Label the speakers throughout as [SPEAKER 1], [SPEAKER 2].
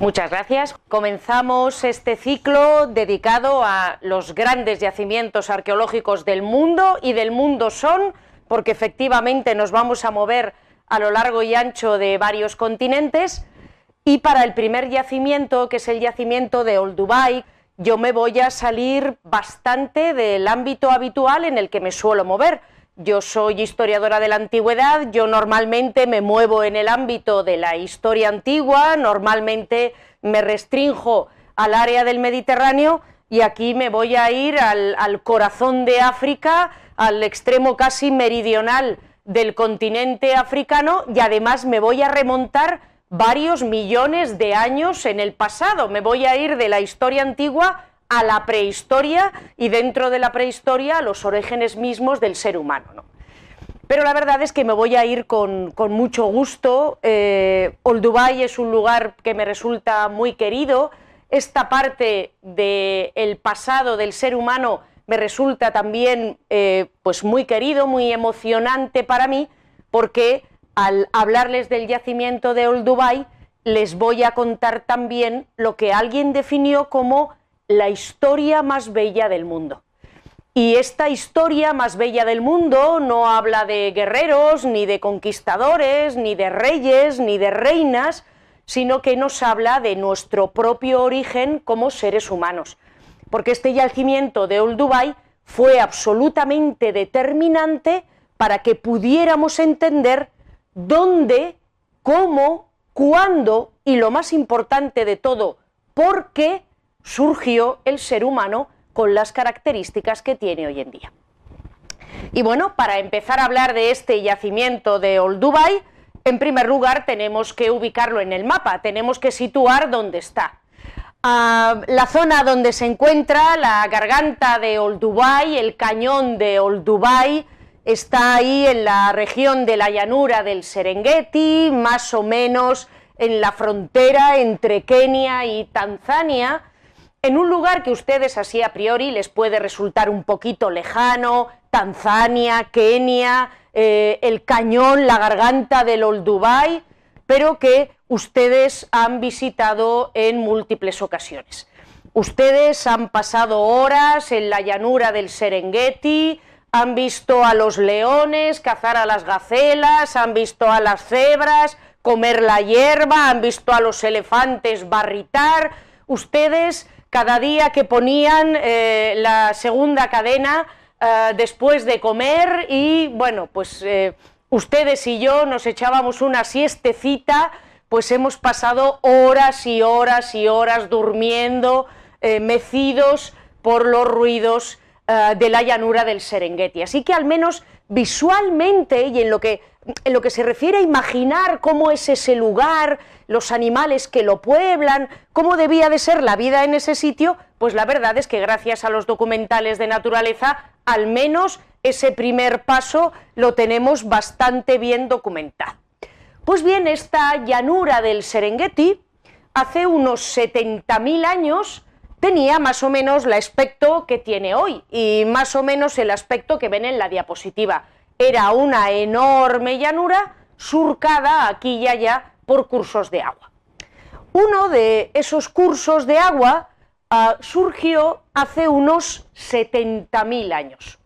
[SPEAKER 1] Muchas gracias. Comenzamos este ciclo dedicado a los grandes yacimientos arqueológicos del mundo y del mundo son, porque efectivamente nos vamos a mover a lo largo y ancho de varios continentes. Y para el primer yacimiento, que es el yacimiento de Old Dubai, yo me voy a salir bastante del ámbito habitual en el que me suelo mover. Yo soy historiadora de la antigüedad, yo normalmente me muevo en el ámbito de la historia antigua, normalmente me restrinjo al área del Mediterráneo y aquí me voy a ir al, al corazón de África, al extremo casi meridional del continente africano y además me voy a remontar varios millones de años en el pasado. Me voy a ir de la historia antigua a la prehistoria y dentro de la prehistoria a los orígenes mismos del ser humano. Pero la verdad es que me voy a ir con, mucho gusto. Eh, Old Dubai es un lugar que me resulta muy querido. Esta parte del pasado del ser humano me resulta también eh, pues muy querido, muy emocionante para mí, porque al hablarles del yacimiento de Old Dubai, les voy a contar también lo que alguien definió como la historia más bella del mundo. Y esta historia más bella del mundo no habla de guerreros, ni de conquistadores, ni de reyes, ni de reinas, sino que nos habla de nuestro propio origen como seres humanos porque este yacimiento de Old Dubai fue absolutamente determinante para que pudiéramos entender dónde, cómo, cuándo y lo más importante de todo, por qué surgió el ser humano con las características que tiene hoy en día. Y bueno, para empezar a hablar de este yacimiento de Old Dubai, en primer lugar tenemos que ubicarlo en el mapa, tenemos que situar dónde está la zona donde se encuentra la garganta de Old Dubai, el cañón de Old Dubai, está ahí en la región de la llanura del Serengeti, más o menos en la frontera entre Kenia y Tanzania, en un lugar que ustedes así a priori les puede resultar un poquito lejano, Tanzania, Kenia, eh, el cañón, la garganta del Old Dubai, pero que ustedes han visitado en múltiples ocasiones. Ustedes han pasado horas en la llanura del Serengeti, han visto a los leones cazar a las gacelas, han visto a las cebras comer la hierba, han visto a los elefantes barritar. Ustedes, cada día que ponían eh, la segunda cadena eh, después de comer y, bueno, pues eh, ustedes y yo nos echábamos una siestecita pues hemos pasado horas y horas y horas durmiendo, mecidos por los ruidos de la llanura del Serengeti. Así que al menos visualmente y en lo que en lo que se refiere a imaginar cómo es ese lugar, los animales que lo pueblan, cómo debía de ser la vida en ese sitio, pues la verdad es que gracias a los documentales de naturaleza, al menos ese primer paso lo tenemos bastante bien documentado. Pues bien, esta llanura del Serengeti hace unos 70.000 años tenía más o menos el aspecto que tiene hoy y más o menos el aspecto que ven en la diapositiva. Era una enorme llanura surcada aquí y allá por cursos de agua. Uno de esos cursos de agua ah, surgió hace unos 70.000 años.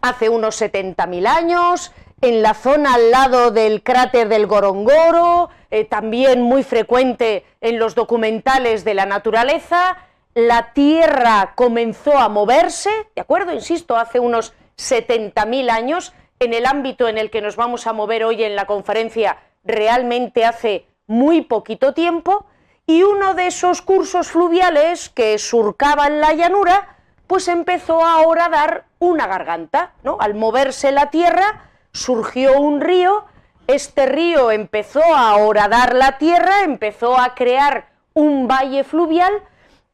[SPEAKER 1] Hace unos 70.000 años en la zona al lado del cráter del Gorongoro, eh, también muy frecuente en los documentales de la naturaleza. La Tierra comenzó a moverse, ¿de acuerdo? Insisto, hace unos 70.000 años, en el ámbito en el que nos vamos a mover hoy en la conferencia, realmente hace muy poquito tiempo, y uno de esos cursos fluviales que surcaban la llanura, pues empezó ahora a dar una garganta, ¿no? Al moverse la Tierra, surgió un río, este río empezó a horadar la tierra, empezó a crear un valle fluvial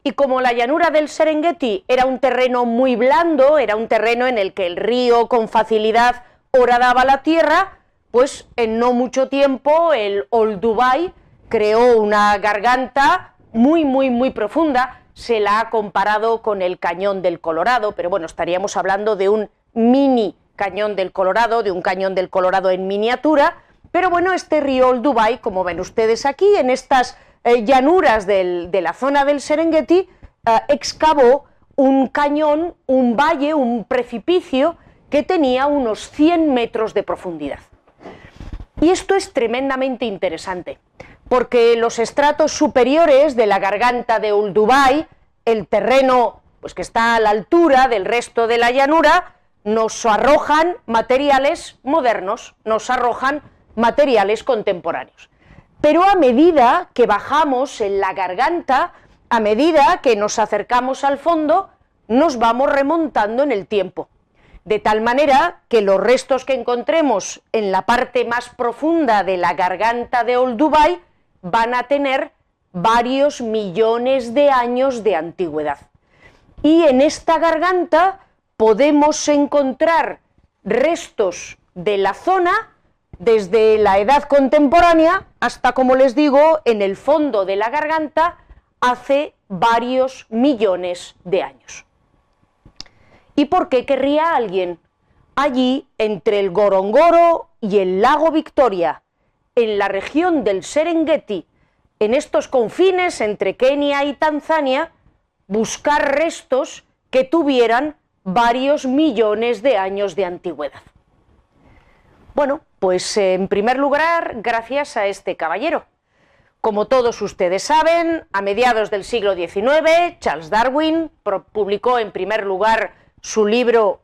[SPEAKER 1] y como la llanura del Serengeti era un terreno muy blando, era un terreno en el que el río con facilidad horadaba la tierra, pues en no mucho tiempo el Old Dubai creó una garganta muy, muy, muy profunda, se la ha comparado con el cañón del Colorado, pero bueno, estaríamos hablando de un mini cañón del Colorado, de un cañón del Colorado en miniatura, pero bueno, este río Old Dubai, como ven ustedes aquí, en estas eh, llanuras de la zona del Serengeti, eh, excavó un cañón, un valle, un precipicio que tenía unos 100 metros de profundidad. Y esto es tremendamente interesante, porque los estratos superiores de la garganta de Uldubai, el terreno pues, que está a la altura del resto de la llanura, nos arrojan materiales modernos, nos arrojan materiales contemporáneos. Pero a medida que bajamos en la garganta, a medida que nos acercamos al fondo, nos vamos remontando en el tiempo. De tal manera que los restos que encontremos en la parte más profunda de la garganta de Old Dubai van a tener varios millones de años de antigüedad. Y en esta garganta podemos encontrar restos de la zona desde la edad contemporánea hasta, como les digo, en el fondo de la garganta hace varios millones de años. ¿Y por qué querría alguien allí entre el Gorongoro y el lago Victoria, en la región del Serengeti, en estos confines entre Kenia y Tanzania, buscar restos que tuvieran varios millones de años de antigüedad? Bueno, pues en primer lugar, gracias a este caballero. Como todos ustedes saben, a mediados del siglo XIX, Charles Darwin publicó en primer lugar su libro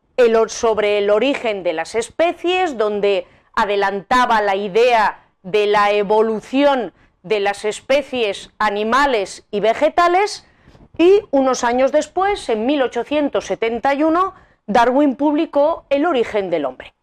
[SPEAKER 1] sobre el origen de las especies, donde adelantaba la idea de la evolución de las especies animales y vegetales, y unos años después, en 1871, Darwin publicó El origen del hombre.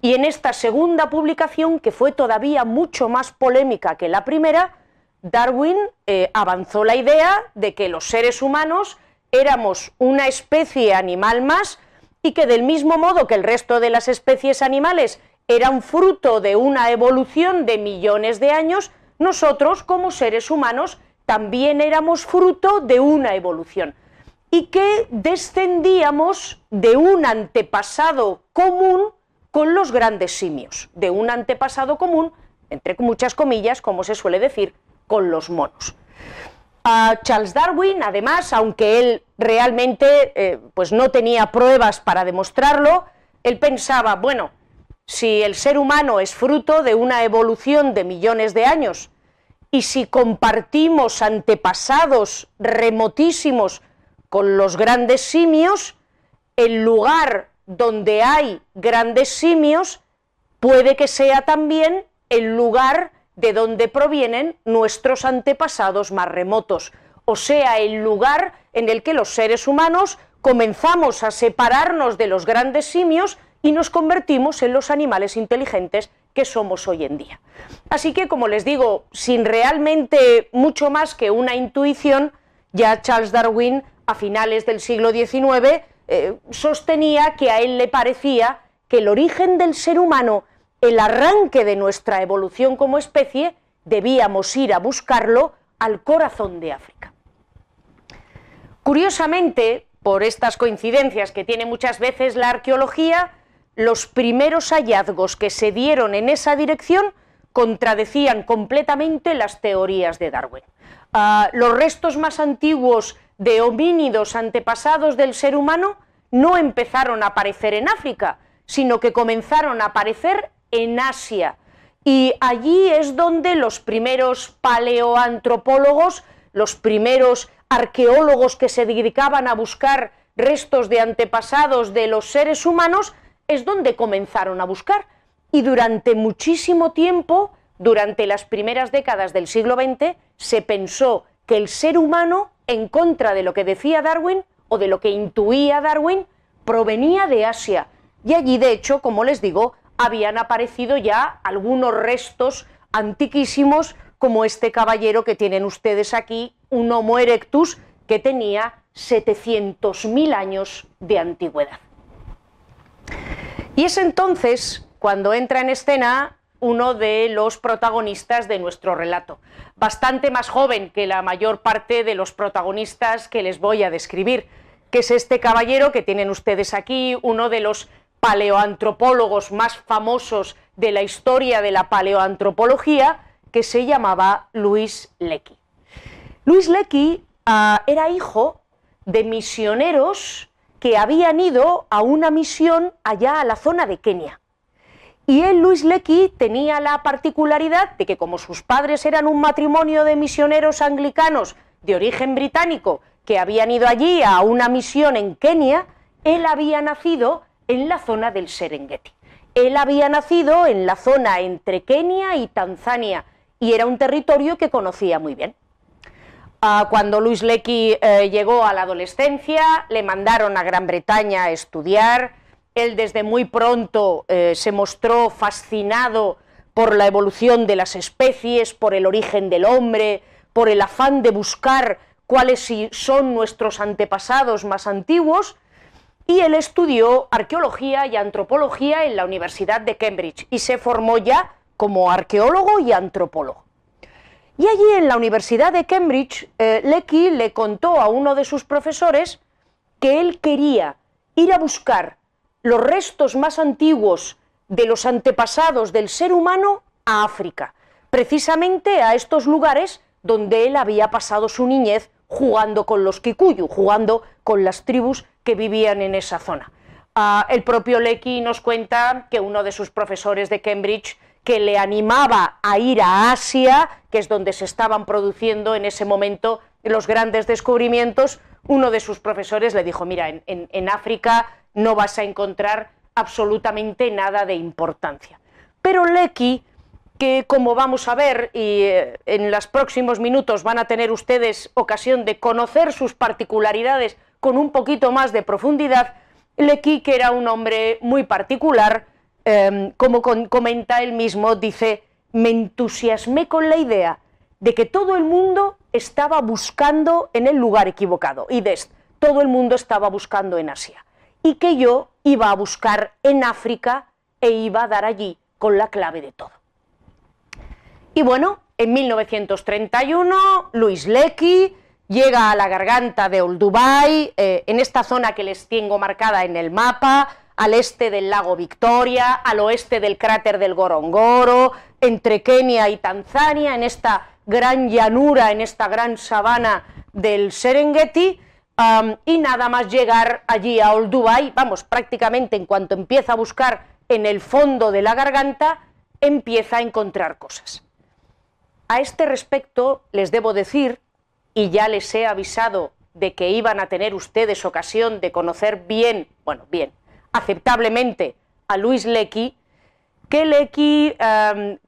[SPEAKER 1] Y en esta segunda publicación, que fue todavía mucho más polémica que la primera, Darwin eh, avanzó la idea de que los seres humanos éramos una especie animal más y que del mismo modo que el resto de las especies animales eran fruto de una evolución de millones de años, nosotros como seres humanos también éramos fruto de una evolución y que descendíamos de un antepasado común con los grandes simios, de un antepasado común, entre muchas comillas, como se suele decir, con los monos. A Charles Darwin, además, aunque él realmente eh, pues no tenía pruebas para demostrarlo, él pensaba, bueno, si el ser humano es fruto de una evolución de millones de años y si compartimos antepasados remotísimos con los grandes simios, el lugar donde hay grandes simios puede que sea también el lugar de donde provienen nuestros antepasados más remotos, o sea, el lugar en el que los seres humanos comenzamos a separarnos de los grandes simios y nos convertimos en los animales inteligentes que somos hoy en día. Así que, como les digo, sin realmente mucho más que una intuición, ya Charles Darwin, a finales del siglo XIX, eh, sostenía que a él le parecía que el origen del ser humano, el arranque de nuestra evolución como especie, debíamos ir a buscarlo al corazón de África. Curiosamente, por estas coincidencias que tiene muchas veces la arqueología, los primeros hallazgos que se dieron en esa dirección contradecían completamente las teorías de Darwin. Ah, los restos más antiguos de homínidos antepasados del ser humano no empezaron a aparecer en África, sino que comenzaron a aparecer en Asia. Y allí es donde los primeros paleoantropólogos, los primeros arqueólogos que se dedicaban a buscar restos de antepasados de los seres humanos, es donde comenzaron a buscar. Y durante muchísimo tiempo, durante las primeras décadas del siglo XX, se pensó que el ser humano en contra de lo que decía Darwin o de lo que intuía Darwin, provenía de Asia. Y allí, de hecho, como les digo, habían aparecido ya algunos restos antiquísimos, como este caballero que tienen ustedes aquí, un Homo erectus, que tenía 700.000 años de antigüedad. Y es entonces cuando entra en escena uno de los protagonistas de nuestro relato, bastante más joven que la mayor parte de los protagonistas que les voy a describir, que es este caballero que tienen ustedes aquí, uno de los paleoantropólogos más famosos de la historia de la paleoantropología, que se llamaba Luis Lecky. Luis Lecky ah, era hijo de misioneros que habían ido a una misión allá a la zona de Kenia. Y él, Luis Lecky, tenía la particularidad de que como sus padres eran un matrimonio de misioneros anglicanos de origen británico que habían ido allí a una misión en Kenia, él había nacido en la zona del Serengeti. Él había nacido en la zona entre Kenia y Tanzania y era un territorio que conocía muy bien. Ah, cuando Luis Lecky eh, llegó a la adolescencia, le mandaron a Gran Bretaña a estudiar, él desde muy pronto eh, se mostró fascinado por la evolución de las especies, por el origen del hombre, por el afán de buscar cuáles son nuestros antepasados más antiguos, y él estudió arqueología y antropología en la Universidad de Cambridge y se formó ya como arqueólogo y antropólogo. Y allí en la Universidad de Cambridge, eh, Lecky le contó a uno de sus profesores que él quería ir a buscar los restos más antiguos de los antepasados del ser humano a África, precisamente a estos lugares donde él había pasado su niñez jugando con los Kikuyu, jugando con las tribus que vivían en esa zona. Ah, el propio Lecky nos cuenta que uno de sus profesores de Cambridge que le animaba a ir a Asia, que es donde se estaban produciendo en ese momento los grandes descubrimientos, uno de sus profesores le dijo, mira, en África no vas a encontrar absolutamente nada de importancia. Pero Lecky, que como vamos a ver y eh, en los próximos minutos van a tener ustedes ocasión de conocer sus particularidades con un poquito más de profundidad, Lecky, que era un hombre muy particular, em, como comenta él mismo, dice, me entusiasmé con la idea de que todo el mundo estaba buscando en el lugar equivocado, y de todo el mundo estaba buscando en Asia y que yo iba a buscar en África e iba a dar allí con la clave de todo. Y bueno, en 1931 Luis Lecky llega a la garganta de Olduvai, eh, en esta zona que les tengo marcada en el mapa, al este del lago Victoria, al oeste del cráter del Gorongoro, entre Kenia y Tanzania, en esta gran llanura, en esta gran sabana del Serengeti, y nada más llegar allí a Old Dubai, vamos, prácticamente en cuanto empieza a buscar en el fondo de la garganta, empieza a encontrar cosas. A este respecto les debo decir, y ya les he avisado de que iban a tener ustedes ocasión de conocer bien, bueno, bien, aceptablemente a Luis Lecky, que Lecky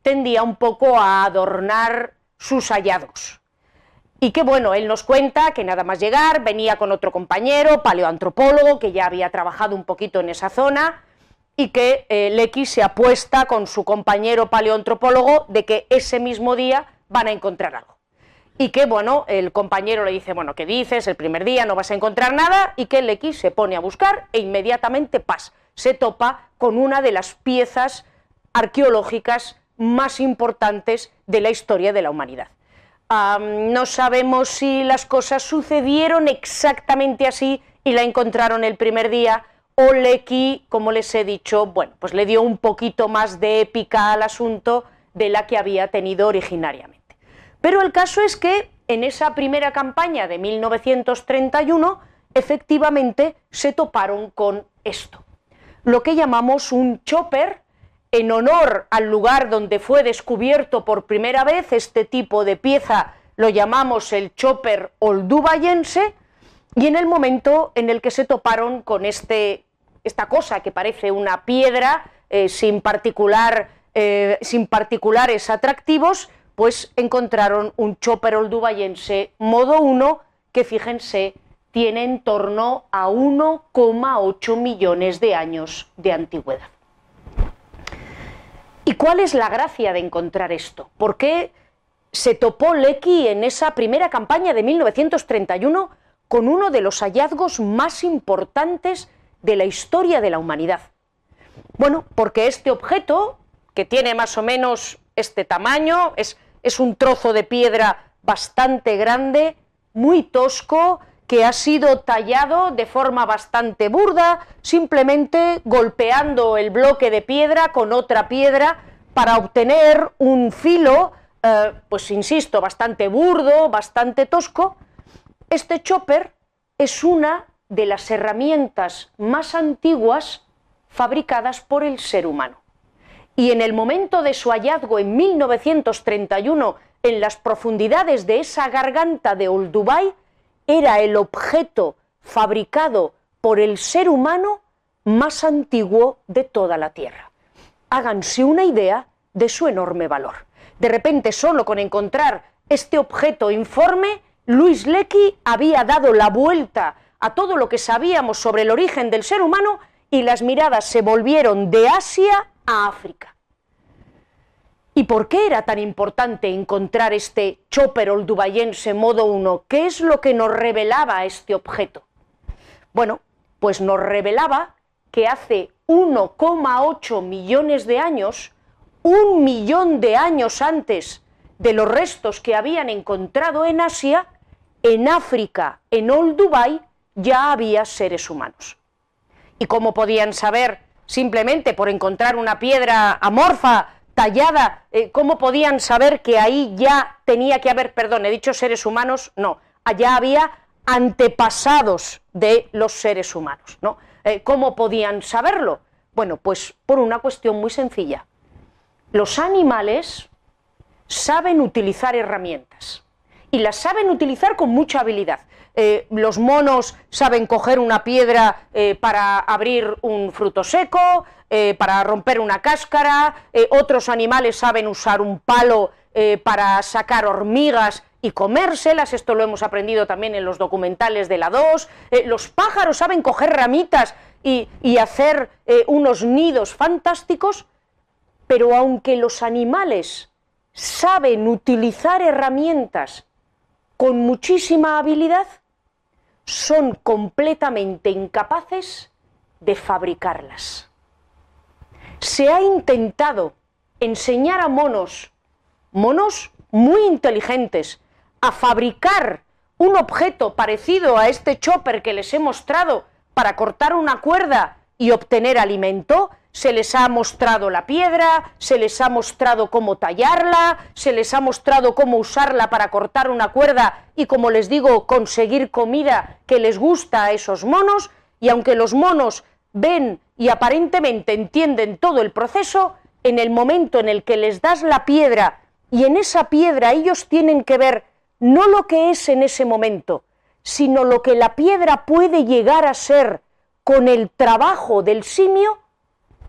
[SPEAKER 1] tendía un poco a adornar sus hallazgos. Y que bueno, él nos cuenta que nada más llegar venía con otro compañero, paleoantropólogo, que ya había trabajado un poquito en esa zona, y que eh, Lecky se apuesta con su compañero paleoantropólogo de que ese mismo día van a encontrar algo. Y que bueno, el compañero le dice, bueno, ¿qué dices? El primer día no vas a encontrar nada, y que Lecky se pone a buscar e inmediatamente pasa, se topa con una de las piezas arqueológicas más importantes de la historia de la humanidad no sabemos si las cosas sucedieron exactamente así y la encontraron el primer día, o Lecky, como les he dicho, bueno, pues le dio un poquito más de épica al asunto de la que había tenido originariamente. Pero el caso es que en esa primera campaña de 1931, efectivamente se toparon con esto, lo que llamamos un chopper, en honor al lugar donde fue descubierto por primera vez este tipo de pieza, lo llamamos el chopper oldubayense, y en el momento en el que se toparon con este, esta cosa que parece una piedra eh, sin, particular, eh, sin particulares atractivos, pues encontraron un chopper oldubayense modo 1 que fíjense tiene en torno a 1,8 millones de años de antigüedad. ¿Y cuál es la gracia de encontrar esto? ¿Por qué se topó Lecky en esa primera campaña de 1931 con uno de los hallazgos más importantes de la historia de la humanidad? Bueno, porque este objeto, que tiene más o menos este tamaño, es, es un trozo de piedra bastante grande, muy tosco, que ha sido tallado de forma bastante burda, simplemente golpeando el bloque de piedra con otra piedra para obtener un filo eh, pues insisto, bastante burdo, bastante tosco, este chopper es una de las herramientas más antiguas fabricadas por el ser humano. Y en el momento de su hallazgo en 1931 en las profundidades de esa garganta de Old Dubai, era el objeto fabricado por el ser humano más antiguo de toda la Tierra. Háganse una idea de su enorme valor. De repente, solo con encontrar este objeto informe, Luis Lecky había dado la vuelta a todo lo que sabíamos sobre el origen del ser humano y las miradas se volvieron de Asia a África. ¿Y por qué era tan importante encontrar este chopper oldubayense modo 1? ¿Qué es lo que nos revelaba este objeto? Bueno, pues nos revelaba que hace 1,8 millones de años, un millón de años antes de los restos que habían encontrado en Asia, en África, en Old Dubai, ya había seres humanos. ¿Y cómo podían saber simplemente por encontrar una piedra amorfa, tallada, eh, cómo podían saber que ahí ya tenía que haber, perdón, he dicho seres humanos, no, allá había antepasados de los seres humanos, ¿no? Eh, ¿Cómo podían saberlo? Bueno, pues por una cuestión muy sencilla. Los animales saben utilizar herramientas y las saben utilizar con mucha habilidad. Eh, los monos saben coger una piedra eh, para abrir un fruto seco, eh, para romper una cáscara, otros animales saben usar un palo para sacar hormigas y comérselas, esto lo hemos aprendido también en los documentales de la 2, los pájaros saben coger ramitas y, y hacer unos nidos fantásticos, pero aunque los animales saben utilizar herramientas con muchísima habilidad, son completamente incapaces de fabricarlas. Se ha intentado enseñar a monos, monos muy inteligentes, a fabricar un objeto parecido a este chopper que les he mostrado para cortar una cuerda y obtener alimento, se les ha mostrado la piedra, se les ha mostrado cómo tallarla, se les ha mostrado cómo usarla para cortar una cuerda y, como les digo, conseguir comida que les gusta a esos monos, y aunque los monos ven y aparentemente entienden todo el proceso, en el momento en el que les das la piedra y en esa piedra ellos tienen que ver no lo que es en ese momento, sino lo que la piedra puede llegar a ser con el trabajo del simio,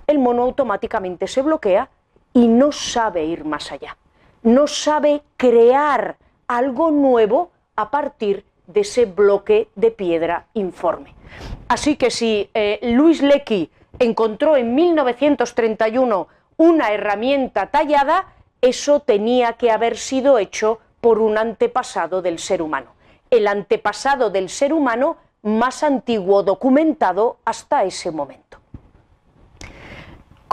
[SPEAKER 1] el mono automáticamente se bloquea y no sabe ir más allá. No sabe crear algo nuevo a partir de ese bloque de piedra informe. Así que si eh, Luis Lecky encontró en 1931 una herramienta tallada, eso tenía que haber sido hecho por un antepasado del ser humano. El antepasado del ser humano más antiguo documentado hasta ese momento.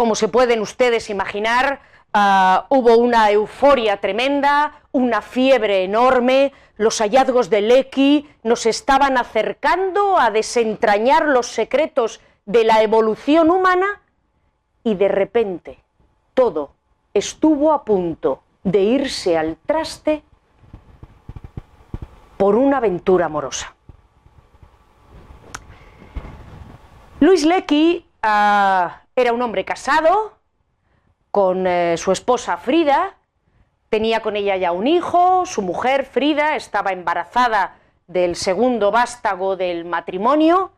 [SPEAKER 1] Como se pueden ustedes imaginar, ah, hubo una euforia tremenda, una fiebre enorme, los hallazgos de Lecky nos estaban acercando a desentrañar los secretos de la evolución humana y de repente todo estuvo a punto de irse al traste por una aventura amorosa. Luis Lecky ah, era un hombre casado con eh, su esposa Frida, tenía con ella ya un hijo, su mujer Frida estaba embarazada del segundo vástago del matrimonio.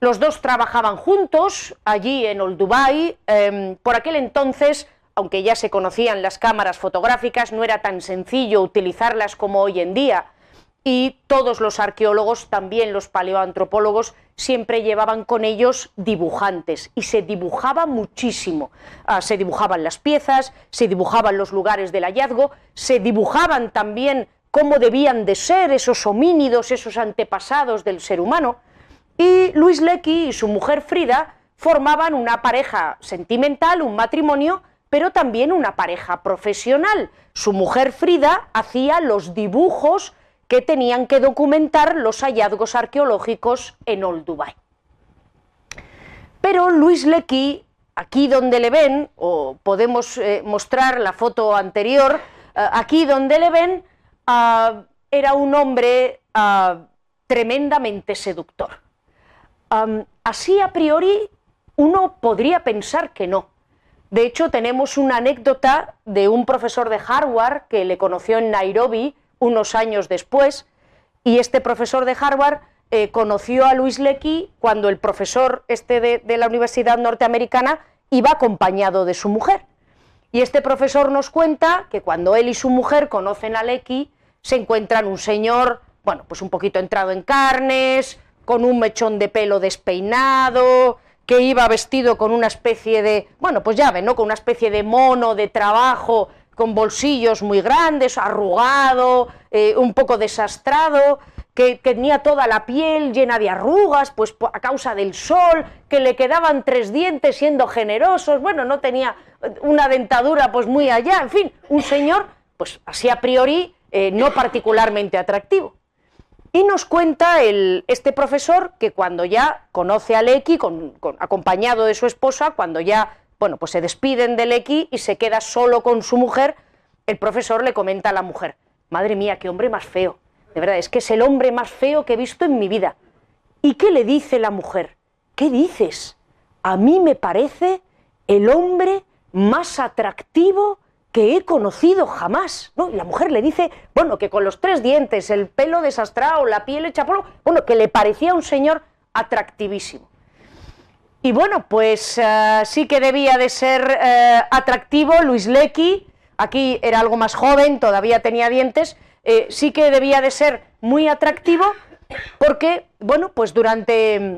[SPEAKER 1] Los dos trabajaban juntos allí en Old Dubai. Em, por aquel entonces, aunque ya se conocían las cámaras fotográficas, no era tan sencillo utilizarlas como hoy en día y todos los arqueólogos, también los paleoantropólogos, siempre llevaban con ellos dibujantes y se dibujaba muchísimo. Ah, se dibujaban las piezas, se dibujaban los lugares del hallazgo, se dibujaban también cómo debían de ser esos homínidos, esos antepasados del ser humano. Y Luis Lecky y su mujer Frida formaban una pareja sentimental, un matrimonio, pero también una pareja profesional. Su mujer Frida hacía los dibujos que tenían que documentar los hallazgos arqueológicos en Old Dubai. Pero Luis Lecky, aquí donde le ven, o podemos eh, mostrar la foto anterior, aquí donde le ven, ah, era un hombre ah, tremendamente seductor. así a priori uno podría pensar que no. De hecho, tenemos una anécdota de un profesor de Harvard que le conoció en Nairobi unos años después, y este profesor de Harvard eh, conoció a Luis Lecky cuando el profesor este de, la Universidad Norteamericana iba acompañado de su mujer. Y este profesor nos cuenta que cuando él y su mujer conocen a Lecky, se encuentran un señor, bueno, pues un poquito entrado en carnes, con un mechón de pelo despeinado, que iba vestido con una especie de, bueno, pues ya ven, ¿no? Con una especie de mono de trabajo, con bolsillos muy grandes, arrugado, eh, un poco desastrado, que, tenía toda la piel llena de arrugas, pues a causa del sol, que le quedaban tres dientes siendo generosos, bueno, no tenía una dentadura pues muy allá, en fin, un señor, pues así a priori, eh, no particularmente atractivo. Y nos cuenta este profesor que cuando ya conoce a Lecky, acompañado de su esposa, cuando ya bueno, pues se despiden de Lecky y se queda solo con su mujer, el profesor le comenta a la mujer, madre mía, qué hombre más feo, de verdad, es que es el hombre más feo que he visto en mi vida. ¿Y qué le dice la mujer? ¿Qué dices? A mí me parece el hombre más atractivo que he conocido jamás. ¿no? Y la mujer le dice, bueno, que con los tres dientes, el pelo desastrado, la piel hecha polvo, bueno, que le parecía un señor atractivísimo. Y bueno, pues eh, sí que debía de ser eh, atractivo Luis Lecky, aquí era algo más joven, todavía tenía dientes, eh, sí que debía de ser muy atractivo porque, bueno, pues durante mm,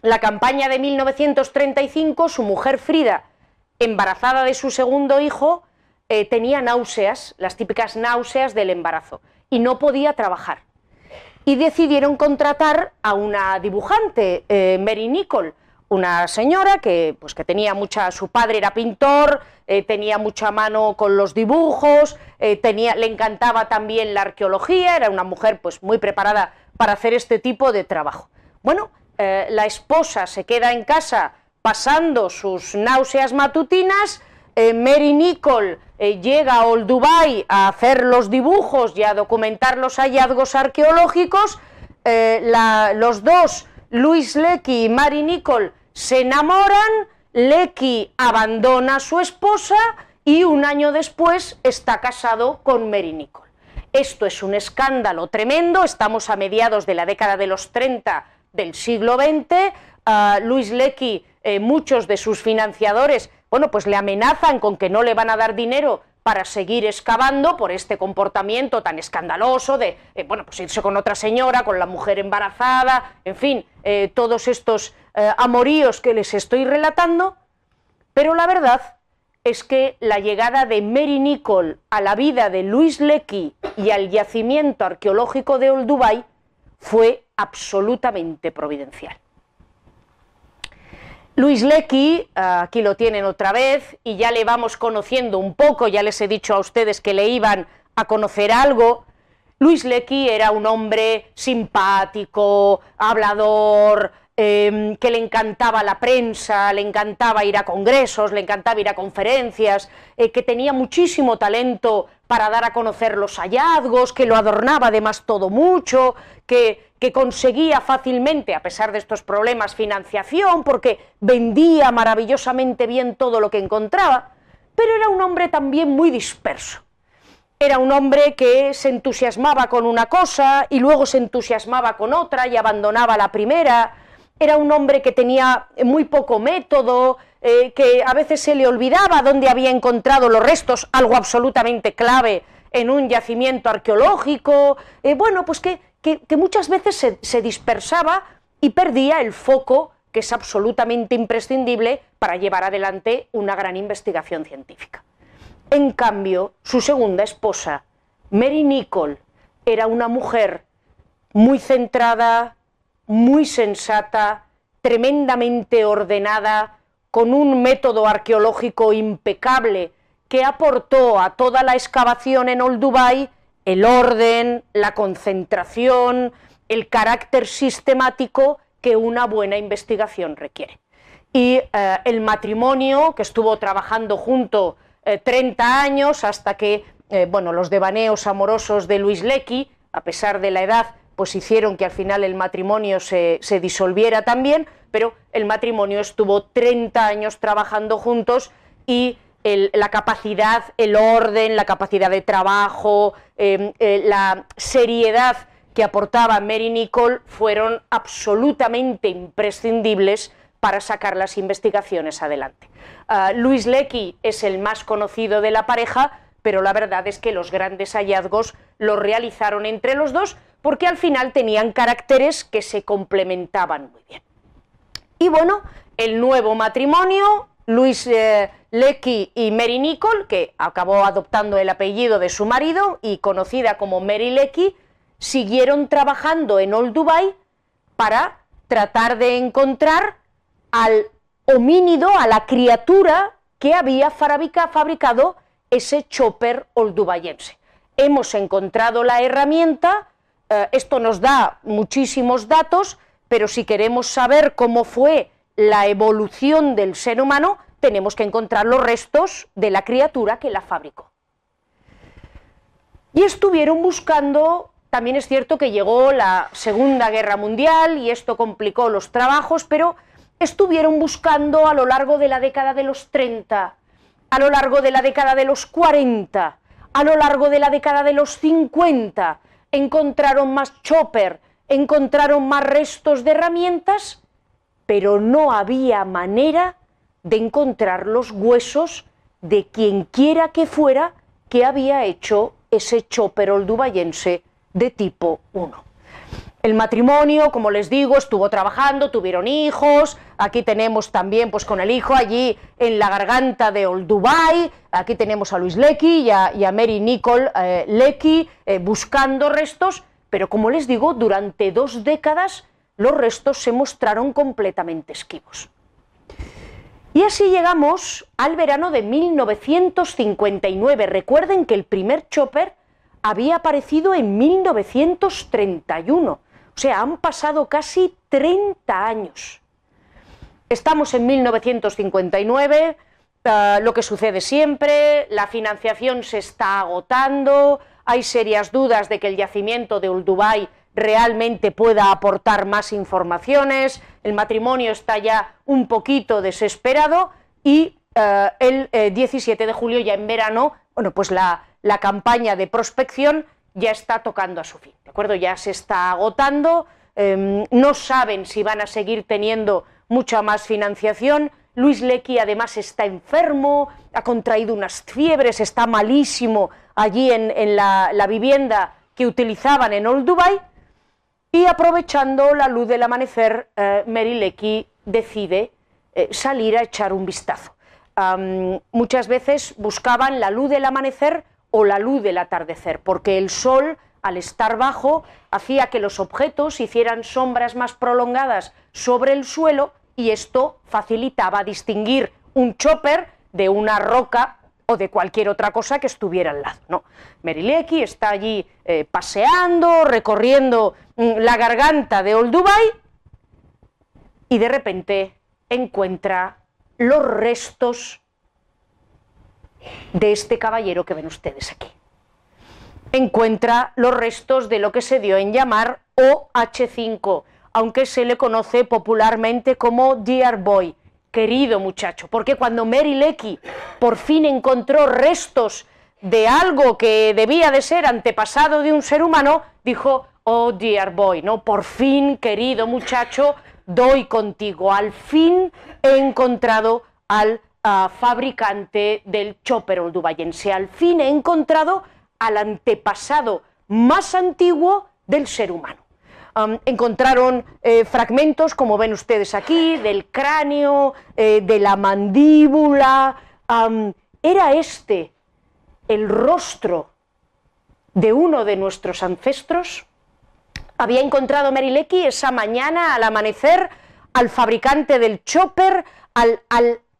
[SPEAKER 1] la campaña de 1935 su mujer Frida, embarazada de su segundo hijo, tenía náuseas, las típicas náuseas del embarazo, y no podía trabajar. Y decidieron contratar a una dibujante, Mary Nicole, una señora que, pues, que tenía mucha, su padre era pintor, eh, tenía mucha mano con los dibujos, tenía, le encantaba también la arqueología, era una mujer pues, muy preparada para hacer este tipo de trabajo. Bueno, la esposa se queda en casa pasando sus náuseas matutinas, Mary Nicole eh, llega a Old Dubai a hacer los dibujos y a documentar los hallazgos arqueológicos, eh, los dos, Luis Lecky y Mary Nicole, se enamoran, Lecky abandona a su esposa y un año después está casado con Mary Nicole. Esto es un escándalo tremendo, estamos a mediados de la década de los 30 del siglo XX, Luis Lecky, eh, muchos de sus financiadores bueno, pues le amenazan con que no le van a dar dinero para seguir excavando por este comportamiento tan escandaloso de, eh, bueno, pues irse con otra señora, con la mujer embarazada, en fin, eh, todos estos eh, amoríos que les estoy relatando, pero la verdad es que la llegada de Mary Nicole a la vida de Luis Lecky y al yacimiento arqueológico de Old Dubai fue absolutamente providencial. Luis Lecky, aquí lo tienen otra vez, y ya le vamos conociendo un poco, ya les he dicho a ustedes que le iban a conocer algo. Luis Lecky era un hombre simpático, hablador, em, que le encantaba la prensa, le encantaba ir a congresos, le encantaba ir a conferencias, eh, que tenía muchísimo talento para dar a conocer los hallazgos, que lo adornaba además todo mucho, que que conseguía fácilmente, a pesar de estos problemas, financiación, porque vendía maravillosamente bien todo lo que encontraba, pero era un hombre también muy disperso. Era un hombre que se entusiasmaba con una cosa y luego se entusiasmaba con otra y abandonaba la primera. Era un hombre que tenía muy poco método, eh, que a veces se le olvidaba dónde había encontrado los restos, algo absolutamente clave en un yacimiento arqueológico. Eh, bueno, pues que que, muchas veces se, dispersaba y perdía el foco que es absolutamente imprescindible para llevar adelante una gran investigación científica. En cambio, su segunda esposa, Mary Nicole, era una mujer muy centrada, muy sensata, tremendamente ordenada, con un método arqueológico impecable que aportó a toda la excavación en Old Dubai el orden, la concentración, el carácter sistemático que una buena investigación requiere. Y eh, el matrimonio, que estuvo trabajando junto 30 eh, años hasta que eh, bueno, los devaneos amorosos de Luis Lecky, a pesar de la edad, pues hicieron que al final el matrimonio se, disolviera también, pero el matrimonio estuvo 30 años trabajando juntos y la capacidad, el orden, la capacidad de trabajo, em, eh, la seriedad que aportaba Mary Nicole fueron absolutamente imprescindibles para sacar las investigaciones adelante. Ah, Luis Lecky es el más conocido de la pareja, pero la verdad es que los grandes hallazgos los realizaron entre los dos porque al final tenían caracteres que se complementaban muy bien. Y bueno, el nuevo matrimonio, Luis eh, Lecky y Mary Nicole, que acabó adoptando el apellido de su marido y conocida como Mary Lecky, siguieron trabajando en Old Dubai para tratar de encontrar al homínido, a la criatura que había fabricado ese chopper oldubayense. Hemos encontrado la herramienta, eh, esto nos da muchísimos datos, pero si queremos saber cómo fue la evolución del ser humano, tenemos que encontrar los restos de la criatura que la fabricó. Y estuvieron buscando también es cierto que llegó la Segunda Guerra Mundial y esto complicó los trabajos, pero estuvieron buscando a lo largo de la década de los 30, a lo largo de la década de los 40, a lo largo de la década de los 50, encontraron más chopper, encontraron más restos de herramientas, pero no había manera de encontrar los huesos de quien quiera que fuera que había hecho ese chopper oldubayense de tipo 1. El matrimonio, como les digo, estuvo trabajando, tuvieron hijos, aquí tenemos también pues con el hijo allí en la garganta de Old Dubai, aquí tenemos a Luis Lecky y a, Mary Nicole eh, Lecky eh, buscando restos, pero como les digo, durante dos décadas los restos se mostraron completamente esquivos. Y así llegamos al verano de 1959. Recuerden que el primer chopper había aparecido en 1931. O sea, han pasado casi 30 años. Estamos en 1959, eh, lo que sucede siempre, la financiación se está agotando, hay serias dudas de que el yacimiento de Dubai realmente pueda aportar más informaciones, el matrimonio está ya un poquito desesperado y eh, el 17 eh, de julio, ya en verano, bueno, pues la, la campaña de prospección ya está tocando a su fin, ¿de acuerdo? Ya se está agotando, em, no saben si van a seguir teniendo mucha más financiación. Luis Lecky además está enfermo, ha contraído unas fiebres, está malísimo allí en, la, vivienda que utilizaban en Old Dubai y aprovechando la luz del amanecer, eh, Mary Lecky decide eh, salir a echar un vistazo. muchas veces buscaban la luz del amanecer o la luz del atardecer, porque el sol, al estar bajo, hacía que los objetos hicieran sombras más prolongadas sobre el suelo y esto facilitaba distinguir un chopper de una roca o de cualquier otra cosa que estuviera al lado. ¿no? Merileki está allí eh, paseando, recorriendo mm, la garganta de Old Dubai y de repente encuentra los restos de este caballero que ven ustedes aquí. Encuentra los restos de lo que se dio en llamar OH5, aunque se le conoce popularmente como Dear Boy, querido muchacho, porque cuando Mary Lecky por fin encontró restos de algo que debía de ser antepasado de un ser humano, dijo, oh dear boy, ¿no? Por fin, querido muchacho, doy contigo. Al fin he encontrado al fabricante del chopper oldubayense. Al fin he encontrado al antepasado más antiguo del ser humano. encontraron eh, fragmentos, como ven ustedes aquí, del cráneo, eh, de la mandíbula. ¿Era este el rostro de uno de nuestros ancestros? Había encontrado Merileki esa mañana al amanecer al fabricante del chopper, al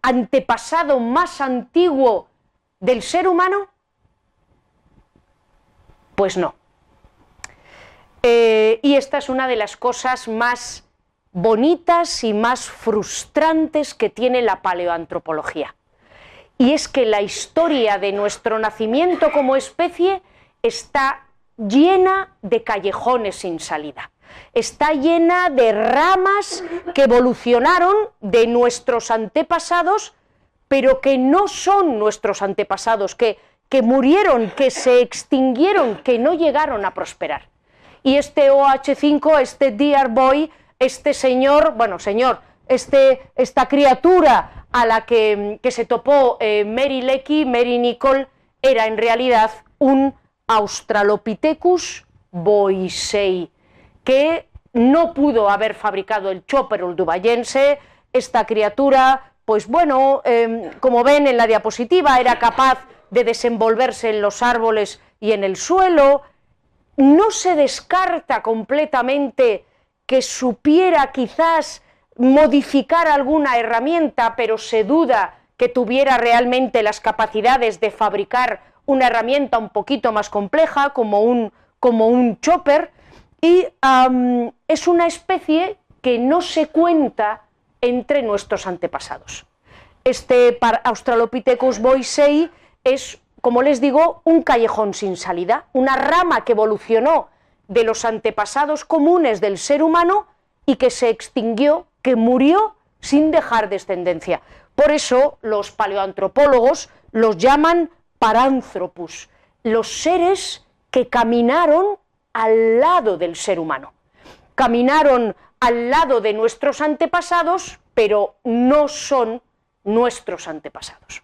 [SPEAKER 1] antepasado más antiguo del ser humano? Pues no. Eh, y esta es una de las cosas más bonitas y más frustrantes que tiene la paleoantropología. y es que la historia de nuestro nacimiento como especie está llena de callejones sin salida. Está llena de ramas que evolucionaron de nuestros antepasados, pero que no son nuestros antepasados, que, que murieron, que se extinguieron, que no llegaron a prosperar. Y este OH5, este Dear Boy, este señor, bueno, señor, este, esta criatura a la que, se topó eh, Mary Lecky, Mary Nicole, era en realidad un Australopithecus boisei, que no pudo haber fabricado el chopper uldubayense. Esta criatura, pues bueno, em, como ven en la diapositiva, era capaz de desenvolverse en los árboles y en el suelo. No se descarta completamente que supiera quizás modificar alguna herramienta, pero se duda que tuviera realmente las capacidades de fabricar una herramienta un poquito más compleja, como un, como un chopper, y es una especie que no se cuenta entre nuestros antepasados. Este Australopithecus boisei es, como les digo, un callejón sin salida, una rama que evolucionó de los antepasados comunes del ser humano y que se extinguió, que murió sin dejar descendencia. Por eso los paleoantropólogos los llaman paranthropus, los seres que caminaron al lado del ser humano. Caminaron al lado de nuestros antepasados, pero no son nuestros antepasados.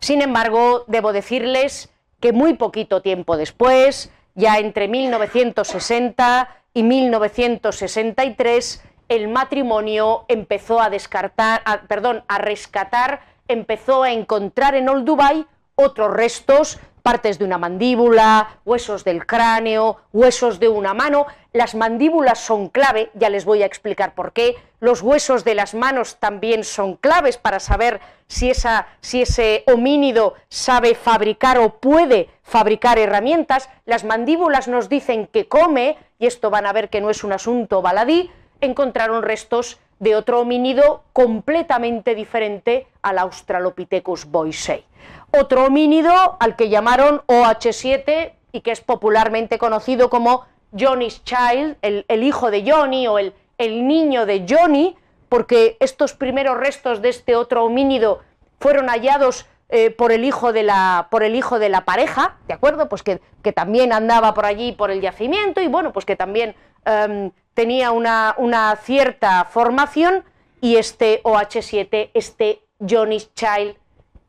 [SPEAKER 1] Sin embargo, debo decirles que muy poquito tiempo después, ya entre 1960 y 1963, el matrimonio empezó a descartar, perdón, a rescatar, empezó a encontrar en Old Dubai otros restos, partes de una mandíbula, huesos del cráneo, huesos de una mano. Las mandíbulas son clave, ya les voy a explicar por qué. Los huesos de las manos también son claves para saber si, esa, si ese homínido sabe fabricar o puede fabricar herramientas. Las mandíbulas nos dicen que come, y esto van a ver que no es un asunto baladí, encontraron restos de otro homínido completamente diferente al Australopithecus boisei. Otro homínido al que llamaron OH7 y que es popularmente conocido como Johnny's Child, el, hijo de Johnny o el, el niño de Johnny, porque estos primeros restos de este otro homínido fueron hallados eh, por, el hijo de la, por el hijo de la pareja, ¿de acuerdo? Pues que, que, también andaba por allí por el yacimiento y bueno, pues que también em, tenía una, una, cierta formación y este OH7, este Johnny's Child,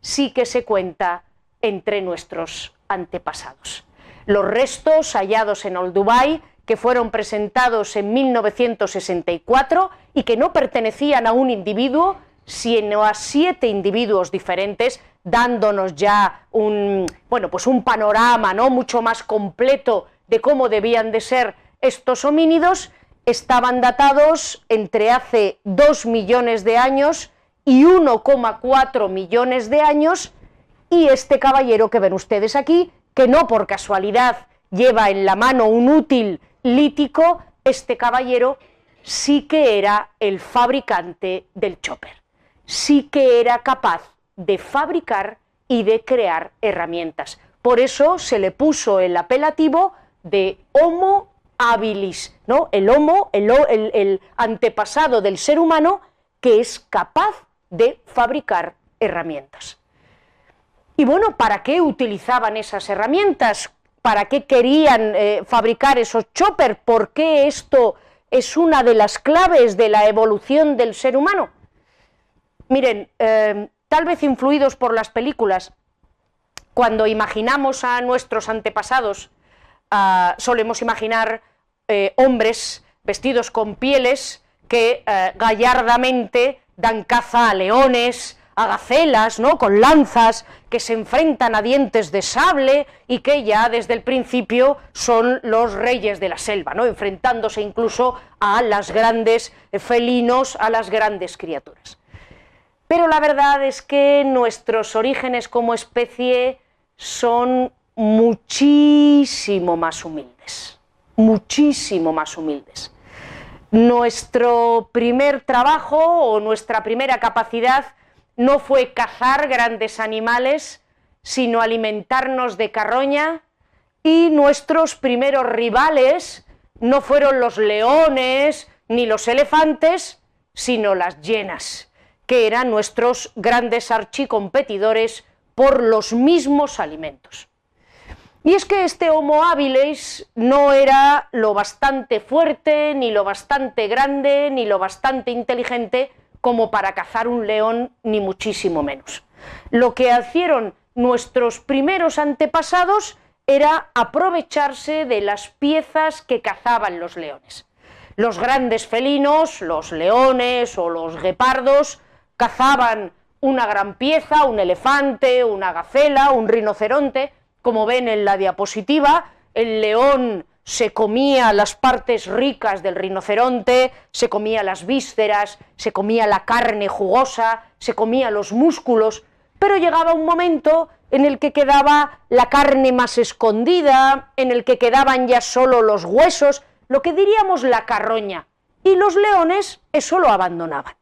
[SPEAKER 1] sí que se cuenta entre nuestros antepasados. Los restos hallados en Old que fueron presentados en 1964 y que no pertenecían a un individuo, sino a siete individuos diferentes, dándonos ya un, bueno, pues un panorama ¿no? mucho más completo de cómo debían de ser estos homínidos, estaban datados entre hace 2 millones de años y 1,4 millones de años, y este caballero que ven ustedes aquí, que no por casualidad lleva en la mano un útil lítico, este caballero sí que era el fabricante del chopper, sí que era capaz de fabricar y de crear herramientas. Por eso se le puso el apelativo de Homo habilis, ¿no? El Homo, el, el antepasado del ser humano que es capaz de fabricar herramientas. Y bueno, ¿para qué utilizaban esas herramientas? ¿Para qué querían eh, fabricar esos choppers? ¿Por qué esto es una de las claves de la evolución del ser humano? Miren, eh, tal vez influidos por las películas, cuando imaginamos a nuestros antepasados, ah, solemos imaginar eh, hombres vestidos con pieles que gallardamente dan caza a leones, a gacelas, ¿no? con lanzas que se enfrentan a dientes de sable y que ya desde el principio son los reyes de la selva, ¿no? enfrentándose incluso a las grandes felinos, a las grandes criaturas. Pero la verdad es que nuestros orígenes como especie son muchísimo más humildes, muchísimo más humildes. Nuestro primer trabajo o nuestra primera capacidad no fue cazar grandes animales, sino alimentarnos de carroña, y nuestros primeros rivales no fueron los leones ni los elefantes, sino las hienas, que eran nuestros grandes archicompetidores por los mismos alimentos. Y es que este Homo habilis no era lo bastante fuerte, ni lo bastante grande, ni lo bastante inteligente como para cazar un león, ni muchísimo menos. Lo que hicieron nuestros primeros antepasados era aprovecharse de las piezas que cazaban los leones. Los grandes felinos, los leones o los guepardos, cazaban una gran pieza, un elefante, una gacela, un rinoceronte, como ven en la diapositiva, el león se comía las partes ricas del rinoceronte, se comía las vísceras, se comía la carne jugosa, se comía los músculos, pero llegaba un momento en el que quedaba la carne más escondida, en el que quedaban ya solo los huesos, lo que diríamos la carroña, y los leones eso lo abandonaban.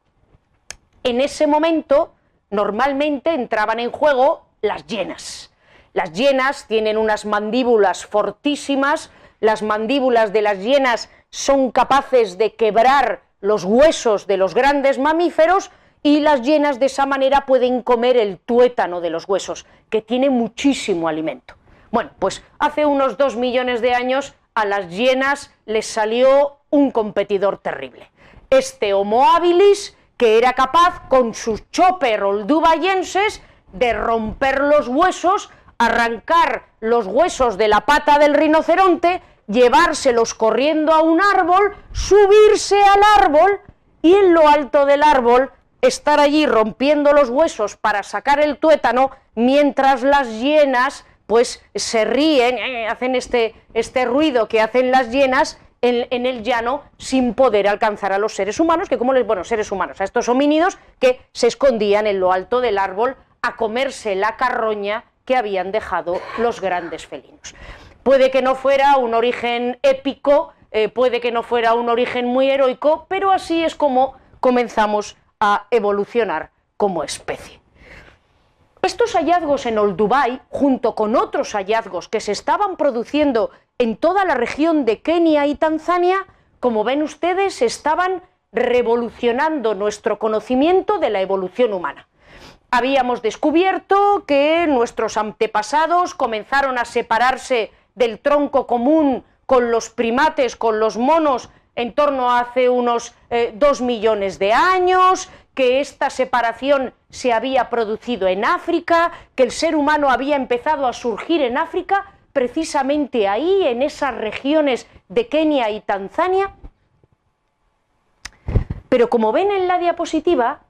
[SPEAKER 1] En ese momento normalmente entraban en juego las hienas. Las hienas tienen unas mandíbulas fortísimas, las mandíbulas de las hienas son capaces de quebrar los huesos de los grandes mamíferos y las hienas de esa manera pueden comer el tuétano de los huesos, que tiene muchísimo alimento. Bueno, pues hace unos dos millones de años a las hienas les salió un competidor terrible. Este Homo habilis, que era capaz con sus chopper oldubayenses de romper los huesos arrancar los huesos de la pata del rinoceronte, llevárselos corriendo a un árbol, subirse al árbol y en lo alto del árbol estar allí rompiendo los huesos para sacar el tuétano mientras las hienas pues se ríen, eh, hacen este, este ruido que hacen las hienas en, en, el llano sin poder alcanzar a los seres humanos, que como les, bueno, seres humanos, a estos homínidos que se escondían en lo alto del árbol a comerse la carroña que habían dejado los grandes felinos. Puede que no fuera un origen épico, eh, puede que no fuera un origen muy heroico, pero así es como comenzamos a evolucionar como especie. Estos hallazgos en Old Dubai, junto con otros hallazgos que se estaban produciendo en toda la región de Kenia y Tanzania, como ven ustedes, estaban revolucionando nuestro conocimiento de la evolución humana habíamos descubierto que nuestros antepasados comenzaron a separarse del tronco común con los primates, con los monos, en torno a hace unos eh, dos millones de años, que esta separación se había producido en África, que el ser humano había empezado a surgir en África, precisamente ahí, en esas regiones de Kenia y Tanzania. Pero como ven en la diapositiva,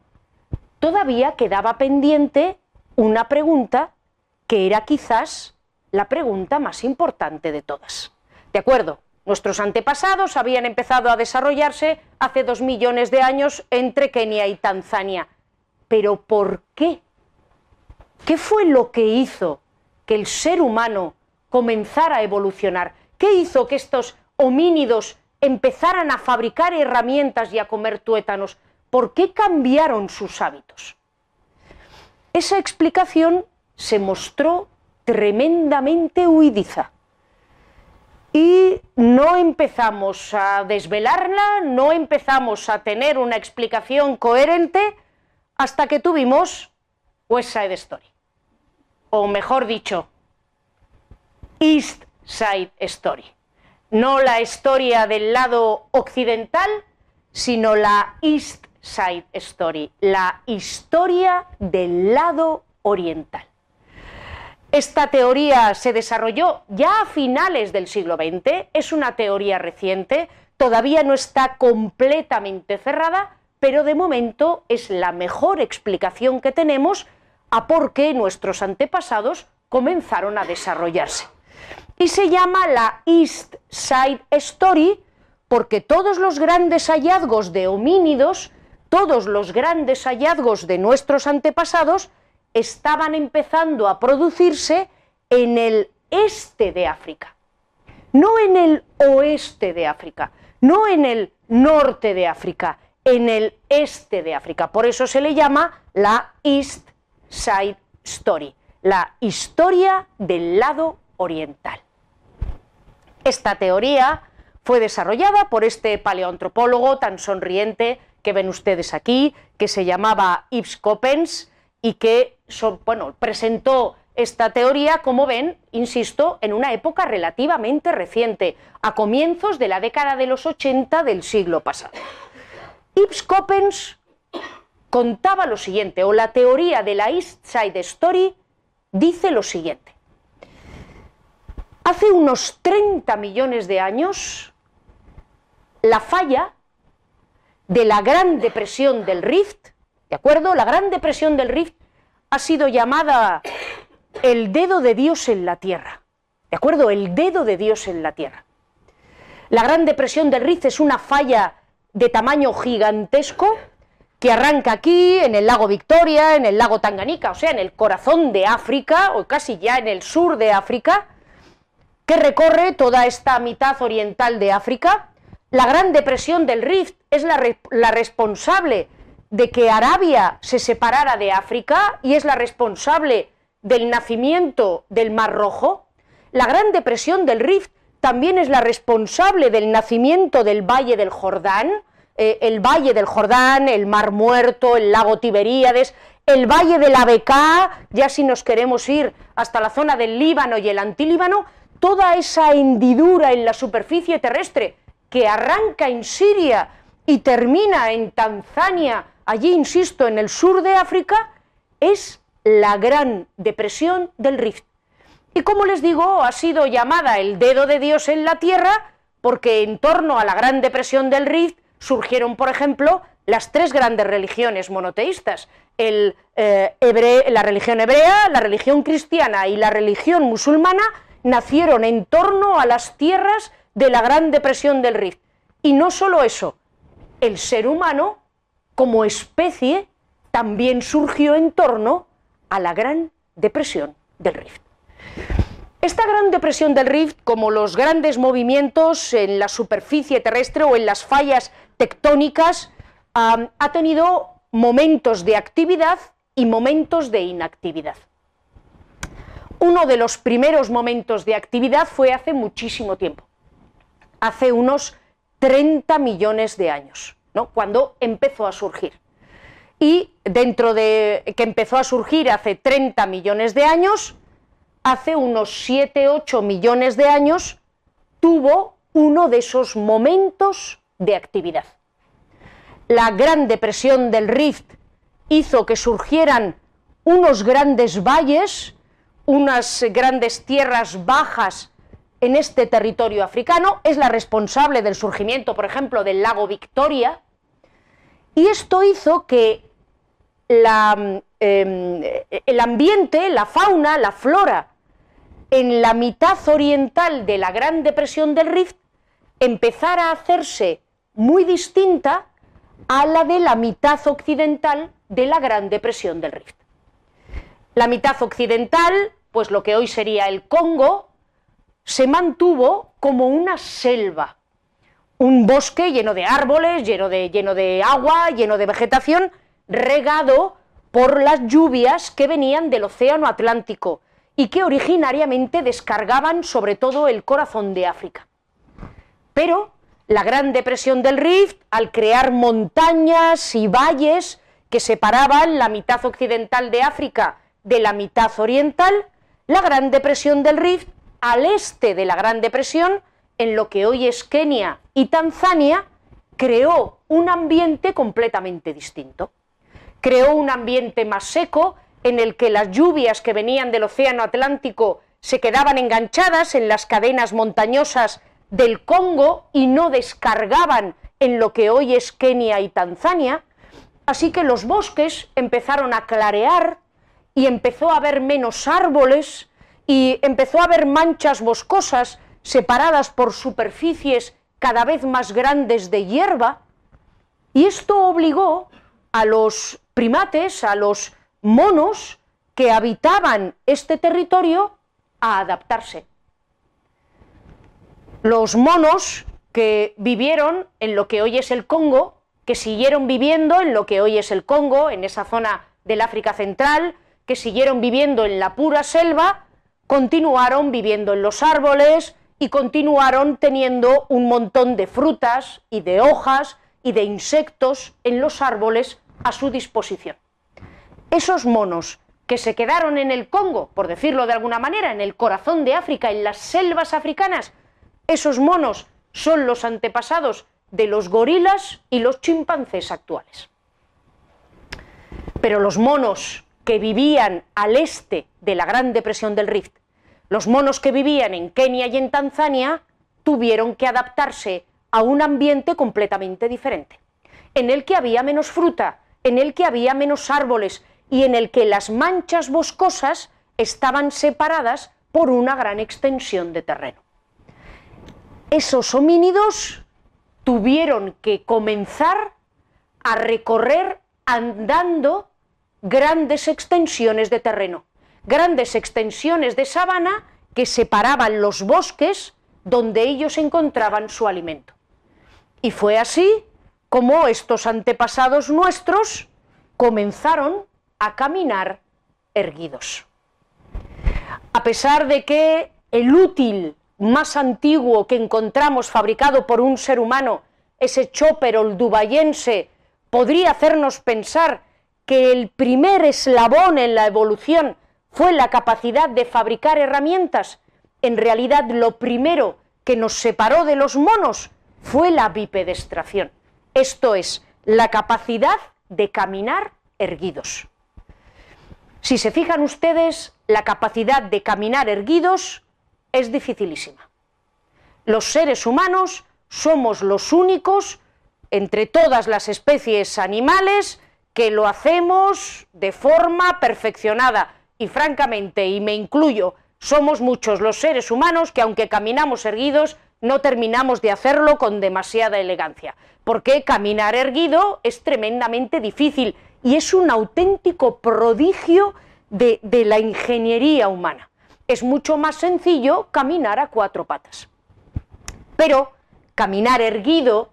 [SPEAKER 1] todavía quedaba pendiente una pregunta que era quizás la pregunta más importante de todas. ¿De acuerdo? Nuestros antepasados habían empezado a desarrollarse hace dos millones de años entre Kenia y Tanzania. Pero ¿por qué? ¿Qué fue lo que hizo que el ser humano comenzara a evolucionar? ¿Qué hizo que estos homínidos empezaran a fabricar herramientas y a comer tuétanos? ¿Por qué cambiaron sus hábitos? Esa explicación se mostró tremendamente huidiza. Y no empezamos a desvelarla, no empezamos a tener una explicación coherente hasta que tuvimos West Side Story. O mejor dicho, East Side Story. No la historia del lado occidental, sino la East Side Story, la historia del lado oriental. Esta teoría se desarrolló ya a finales del siglo XX, es una teoría reciente, todavía no está completamente cerrada, pero de momento es la mejor explicación que tenemos a por qué nuestros antepasados comenzaron a desarrollarse. Y se llama la East Side Story porque todos los grandes hallazgos de homínidos todos los grandes hallazgos de nuestros antepasados estaban empezando a producirse en el este de África, no en el oeste de África, no en el norte de África, en el este de África. Por eso se le llama la East Side Story, la historia del lado oriental. Esta teoría fue desarrollada por este paleoantropólogo tan sonriente que ven ustedes aquí, que se llamaba Yves Coppens y que bueno, presentó esta teoría, como ven, insisto, en una época relativamente reciente, a comienzos de la década de los 80 del siglo pasado. Yves Coppens contaba lo siguiente, o la teoría de la East Side Story dice lo siguiente. Hace unos 30 millones de años, la falla de la Gran Depresión del Rift, ¿de acuerdo? La Gran Depresión del Rift ha sido llamada el dedo de Dios en la tierra, ¿de acuerdo? El dedo de Dios en la tierra. La Gran Depresión del Rift es una falla de tamaño gigantesco que arranca aquí, en el lago Victoria, en el lago Tanganica, o sea, en el corazón de África, o casi ya en el sur de África, que recorre toda esta mitad oriental de África. La Gran Depresión del Rift es la, responsable de que Arabia se separara de África y es la responsable del nacimiento del Mar Rojo. La Gran Depresión del Rift también es la responsable del nacimiento del Valle del Jordán, eh, el Valle del Jordán, el Mar Muerto, el lago Tiberíades, el Valle de la Becá, ya si nos queremos ir hasta la zona del Líbano y el Antilíbano, toda esa hendidura en la superficie terrestre que arranca en Siria y termina en Tanzania, allí insisto, en el sur de África, es la gran depresión del Rift. Y como les digo, ha sido llamada el dedo de Dios en la tierra porque en torno a la gran depresión del Rift surgieron, por ejemplo, las tres grandes religiones monoteístas, eh, la religión hebrea, la religión cristiana y la religión musulmana, nacieron en torno a las tierras de la Gran Depresión del Rift. Y no solo eso, el ser humano, como especie, también surgió en torno a la Gran Depresión del Rift. Esta gran depresión del Rift, como los grandes movimientos en la superficie terrestre o en las fallas tectónicas, ha tenido momentos de actividad y momentos de inactividad. Uno de los primeros momentos de actividad fue hace muchísimo tiempo, hace unos 30 millones de años, ¿no? cuando empezó a surgir. Y dentro de que empezó a surgir hace 30 millones de años, hace unos 7-8 millones de años, tuvo uno de esos momentos de actividad. La gran depresión del Rift hizo que surgieran unos grandes valles, unas grandes tierras bajas en este territorio africano, es la responsable del surgimiento, por ejemplo, del lago Victoria, y esto hizo que em, el ambiente, la fauna, la flora en la mitad oriental de la Gran Depresión del Rift empezara a hacerse muy distinta a la de la mitad occidental de la Gran Depresión del Rift. La mitad occidental, pues lo que hoy sería el Congo, se mantuvo como una selva, un bosque lleno de árboles, lleno de, lleno de agua, lleno de vegetación, regado por las lluvias que venían del Océano Atlántico y que originariamente descargaban sobre todo el corazón de África. Pero la Gran Depresión del Rift, al crear montañas y valles que separaban la mitad occidental de África de la mitad oriental, la Gran Depresión del Rift, al este de la Gran Depresión, en lo que hoy es Kenia y Tanzania, creó un ambiente completamente distinto. Creó un ambiente más seco, en el que las lluvias que venían del Océano Atlántico se quedaban enganchadas en las cadenas montañosas del Congo y no descargaban en lo que hoy es Kenia y Tanzania, así que los bosques empezaron a clarear y empezó a haber menos árboles y empezó a haber manchas boscosas separadas por superficies cada vez más grandes de hierba, y esto obligó a los primates, a los monos que habitaban este territorio a adaptarse. Los monos que vivieron en lo que hoy es el Congo que siguieron viviendo en lo que hoy es el Congo, en esa zona del África Central, que siguieron viviendo en la pura selva, continuaron viviendo en los árboles y continuaron teniendo un montón de frutas y de hojas y de insectos en los árboles a su disposición. Esos monos que se quedaron en el Congo, por decirlo de alguna manera, en el corazón de África, en las selvas africanas, esos monos son los antepasados de los gorilas y los chimpancés actuales. Pero los monos que vivían al este de la Gran Depresión del Rift, los monos que vivían en Kenia y en Tanzania, tuvieron que adaptarse a un ambiente completamente diferente, en el que había menos fruta, en el que había menos árboles y en el que las manchas boscosas estaban separadas por una gran extensión de terreno. Esos homínidos tuvieron que comenzar a recorrer andando grandes extensiones de terreno, grandes extensiones de sabana que separaban los bosques donde ellos encontraban su alimento. Y fue así como estos antepasados nuestros comenzaron a caminar erguidos. A pesar de que el útil más antiguo que encontramos fabricado por un ser humano, ese chopper oldubayense, podría hacernos pensar que el primer eslabón en la evolución fue la capacidad de fabricar herramientas, en realidad lo primero que nos separó de los monos fue la bipedestración, esto es, la capacidad de caminar erguidos. Si se fijan ustedes, la capacidad de caminar erguidos es dificilísima. Los seres humanos somos los únicos entre todas las especies animales que lo hacemos de forma perfeccionada. Y francamente, y me incluyo, somos muchos los seres humanos que aunque caminamos erguidos, no terminamos de hacerlo con demasiada elegancia, porque caminar erguido es tremendamente difícil y es un auténtico prodigio de, de la ingeniería humana es mucho más sencillo caminar a cuatro patas. Pero caminar erguido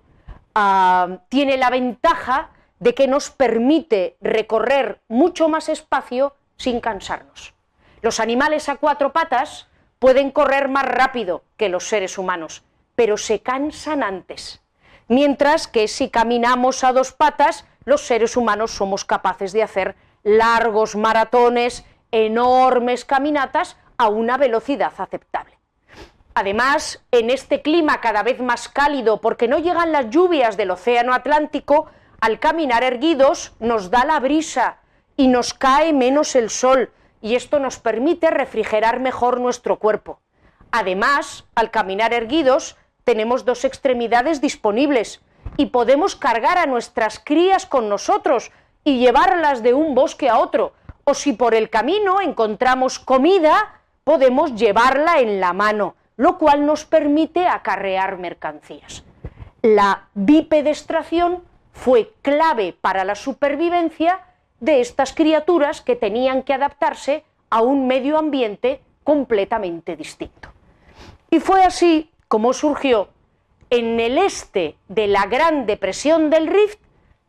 [SPEAKER 1] ah, tiene la ventaja de que nos permite recorrer mucho más espacio sin cansarnos. Los animales a cuatro patas pueden correr más rápido que los seres humanos, pero se cansan antes. Mientras que si caminamos a dos patas, los seres humanos somos capaces de hacer largos maratones, enormes caminatas a una velocidad aceptable. Además, en este clima cada vez más cálido, porque no llegan las lluvias del Océano Atlántico, al caminar erguidos nos da la brisa y nos cae menos el sol, y esto nos permite refrigerar mejor nuestro cuerpo. Además, al caminar erguidos, tenemos dos extremidades disponibles y podemos cargar a nuestras crías con nosotros y llevarlas de un bosque a otro, o si por el camino encontramos comida, podemos llevarla en la mano, lo cual nos permite acarrear mercancías. La bipedestración fue clave para la supervivencia de estas criaturas que tenían que adaptarse a un medio ambiente completamente distinto. Y fue así como surgió en el este de la Gran Depresión del Rift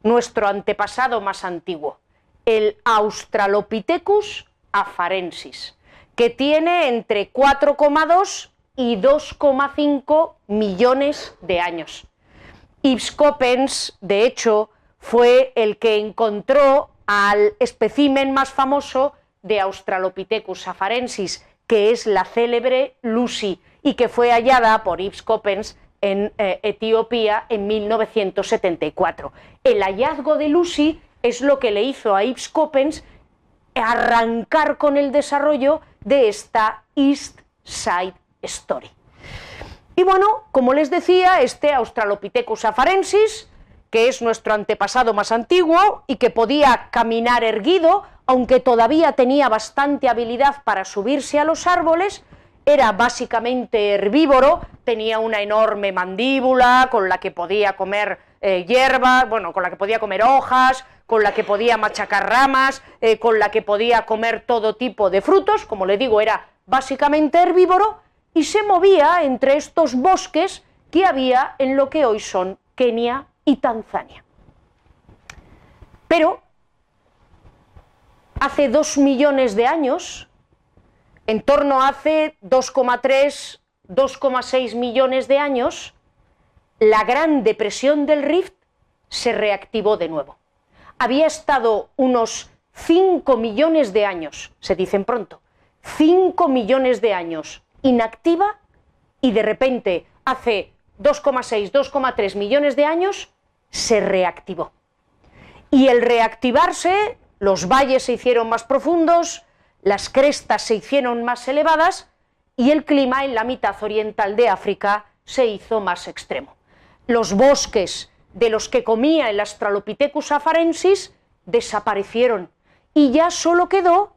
[SPEAKER 1] nuestro antepasado más antiguo, el Australopithecus afarensis, que tiene entre 4,2 y 2,5 millones de años. Yves Coppens, de hecho, fue el que encontró al espécimen más famoso de Australopithecus afarensis, que es la célebre Lucy, y que fue hallada por Yves Coppens en eh, Etiopía en 1974. El hallazgo de Lucy es lo que le hizo a Yves Coppens arrancar con el desarrollo de esta East Side Story. Y bueno, como les decía, este Australopithecus afarensis, que es nuestro antepasado más antiguo y que podía caminar erguido, aunque todavía tenía bastante habilidad para subirse a los árboles, era básicamente herbívoro, tenía una enorme mandíbula con la que podía comer eh, hierba, bueno, con la que podía comer hojas, con la que podía machacar ramas, eh, con la que podía comer todo tipo de frutos, como le digo, era básicamente herbívoro, y se movía entre estos bosques que había en lo que hoy son Kenia y Tanzania. Pero hace dos millones de años, en torno a hace 2,3, 2,6 millones de años, la gran depresión del Rift se reactivó de nuevo. Había estado unos 5 millones de años, se dicen pronto, 5 millones de años inactiva y de repente hace 2,6, 2,3 millones de años se reactivó. Y el reactivarse, los valles se hicieron más profundos, las crestas se hicieron más elevadas y el clima en la mitad oriental de África se hizo más extremo. Los bosques de los que comía el Australopithecus afarensis desaparecieron y ya solo quedó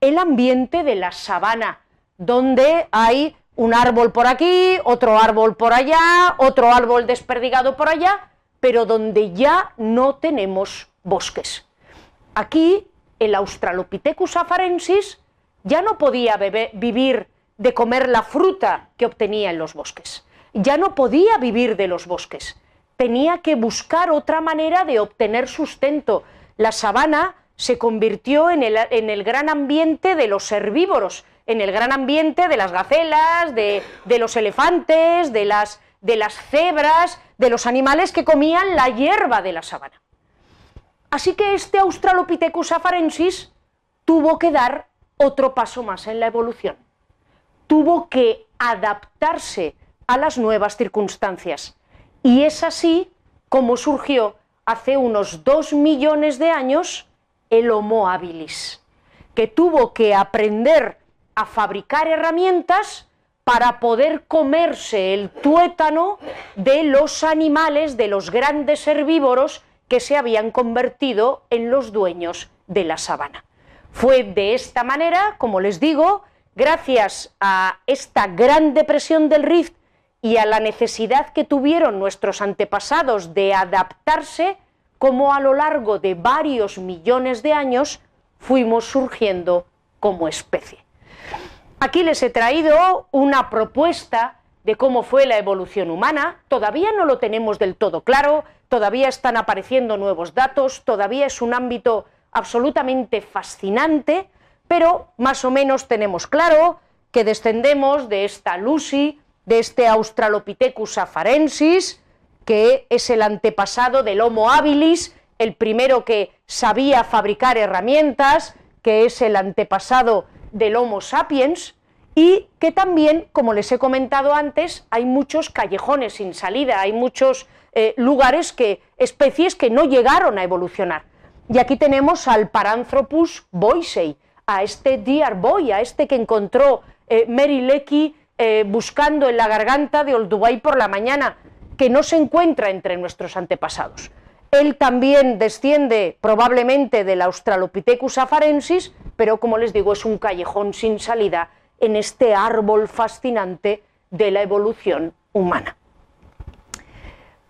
[SPEAKER 1] el ambiente de la sabana, donde hay un árbol por aquí, otro árbol por allá, otro árbol desperdigado por allá, pero donde ya no tenemos bosques. Aquí el Australopithecus afarensis ya no podía vivir de comer la fruta que obtenía en los bosques, ya no podía vivir de los bosques, tenía que buscar otra manera de obtener sustento. La sabana se convirtió en el, gran ambiente de los herbívoros, en el gran ambiente de las gacelas, de, los elefantes, de las, de las cebras, de los animales que comían la hierba de la sabana. Así que este Australopithecus afarensis tuvo que dar otro paso más en la evolución. Tuvo que adaptarse a las nuevas circunstancias. Y es así como surgió hace unos dos millones de años el Homo habilis, que tuvo que aprender a fabricar herramientas para poder comerse el tuétano de los animales, de los grandes herbívoros que se habían convertido en los dueños de la sabana. Fue de esta manera, como les digo, gracias a esta gran depresión del Rift y a la necesidad que tuvieron nuestros antepasados de adaptarse, como a lo largo de varios millones de años fuimos surgiendo como especie. Aquí les he traído una propuesta de cómo fue la evolución humana. Todavía no lo tenemos del todo claro, todavía están apareciendo nuevos datos, todavía es un ámbito absolutamente fascinante, pero más o menos tenemos claro que descendemos de esta Lucy, de este Australopithecus afarensis, que es el antepasado del Homo habilis, el primero que sabía fabricar herramientas, que es el antepasado del Homo sapiens y que también, como les he comentado antes, hay muchos callejones sin salida, hay muchos eh, lugares que, especies que no llegaron a evolucionar. Y aquí tenemos al Paranthropus boisei, a este deer boy, a este que encontró eh, Mary Lecky eh, buscando en la garganta de Olduvai por la mañana, que no se encuentra entre nuestros antepasados. Él también desciende probablemente del Australopithecus afarensis, pero como les digo, es un callejón sin salida en este árbol fascinante de la evolución humana.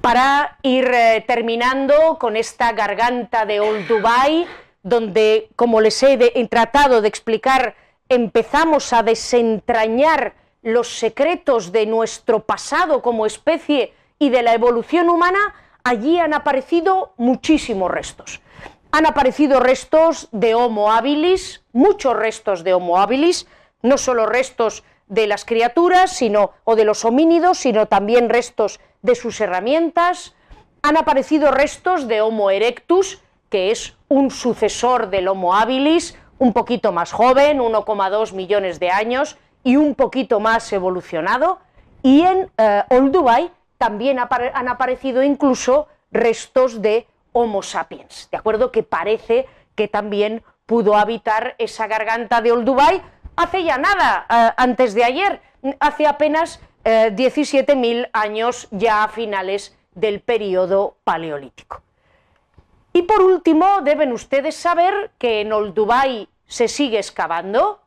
[SPEAKER 1] Para ir eh, terminando con esta garganta de Old Dubai, donde, como les he tratado de explicar, empezamos a desentrañar los secretos de nuestro pasado como especie y de la evolución humana, allí han aparecido muchísimos restos. Han aparecido restos de Homo habilis, muchos restos de Homo habilis, no solo restos de las criaturas sino, o de los homínidos, sino también restos de sus herramientas. Han aparecido restos de Homo erectus, que es un sucesor del Homo habilis, un poquito más joven, 1,2 millones de años, y un poquito más evolucionado. Y en eh, Old Dubai también han aparecido incluso restos de Homo sapiens, ¿de acuerdo? Que parece que también pudo habitar esa garganta de Old Dubai hace ya nada, antes de ayer, hace apenas 17.000 eh, años ya a finales del periodo paleolítico. Y por último, deben ustedes saber que en Old Dubai se sigue excavando,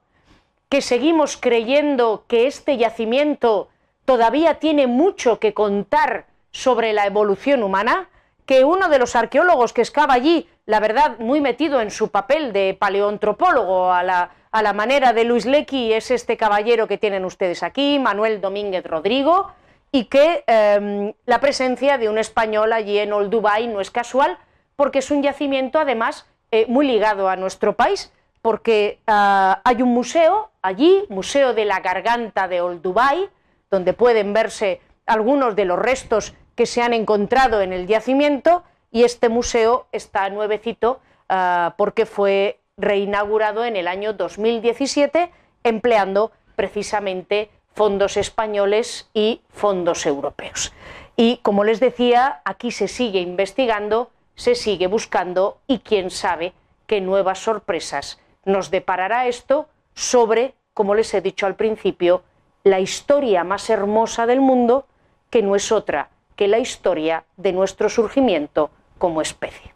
[SPEAKER 1] que seguimos creyendo que este yacimiento todavía tiene mucho que contar sobre la evolución humana, que uno de los arqueólogos que excava allí, la verdad, muy metido en su papel de paleoantropólogo a la, a la manera de Luis Lecky, es este caballero que tienen ustedes aquí, Manuel Domínguez Rodrigo, y que em, la presencia de un español allí en Old Dubai no es casual, porque es un yacimiento además eh, muy ligado a nuestro país, porque ah, hay un museo allí, Museo de la Garganta de Olduvai, donde pueden verse algunos de los restos que se han encontrado en el yacimiento y este museo está nuevecito ah, porque fue reinaugurado en el año 2017 empleando precisamente fondos españoles y fondos europeos. Y como les decía, aquí se sigue investigando, se sigue buscando y quién sabe qué nuevas sorpresas nos deparará esto sobre, como les he dicho al principio, la historia más hermosa del mundo, que no es otra que la historia de nuestro surgimiento como especie.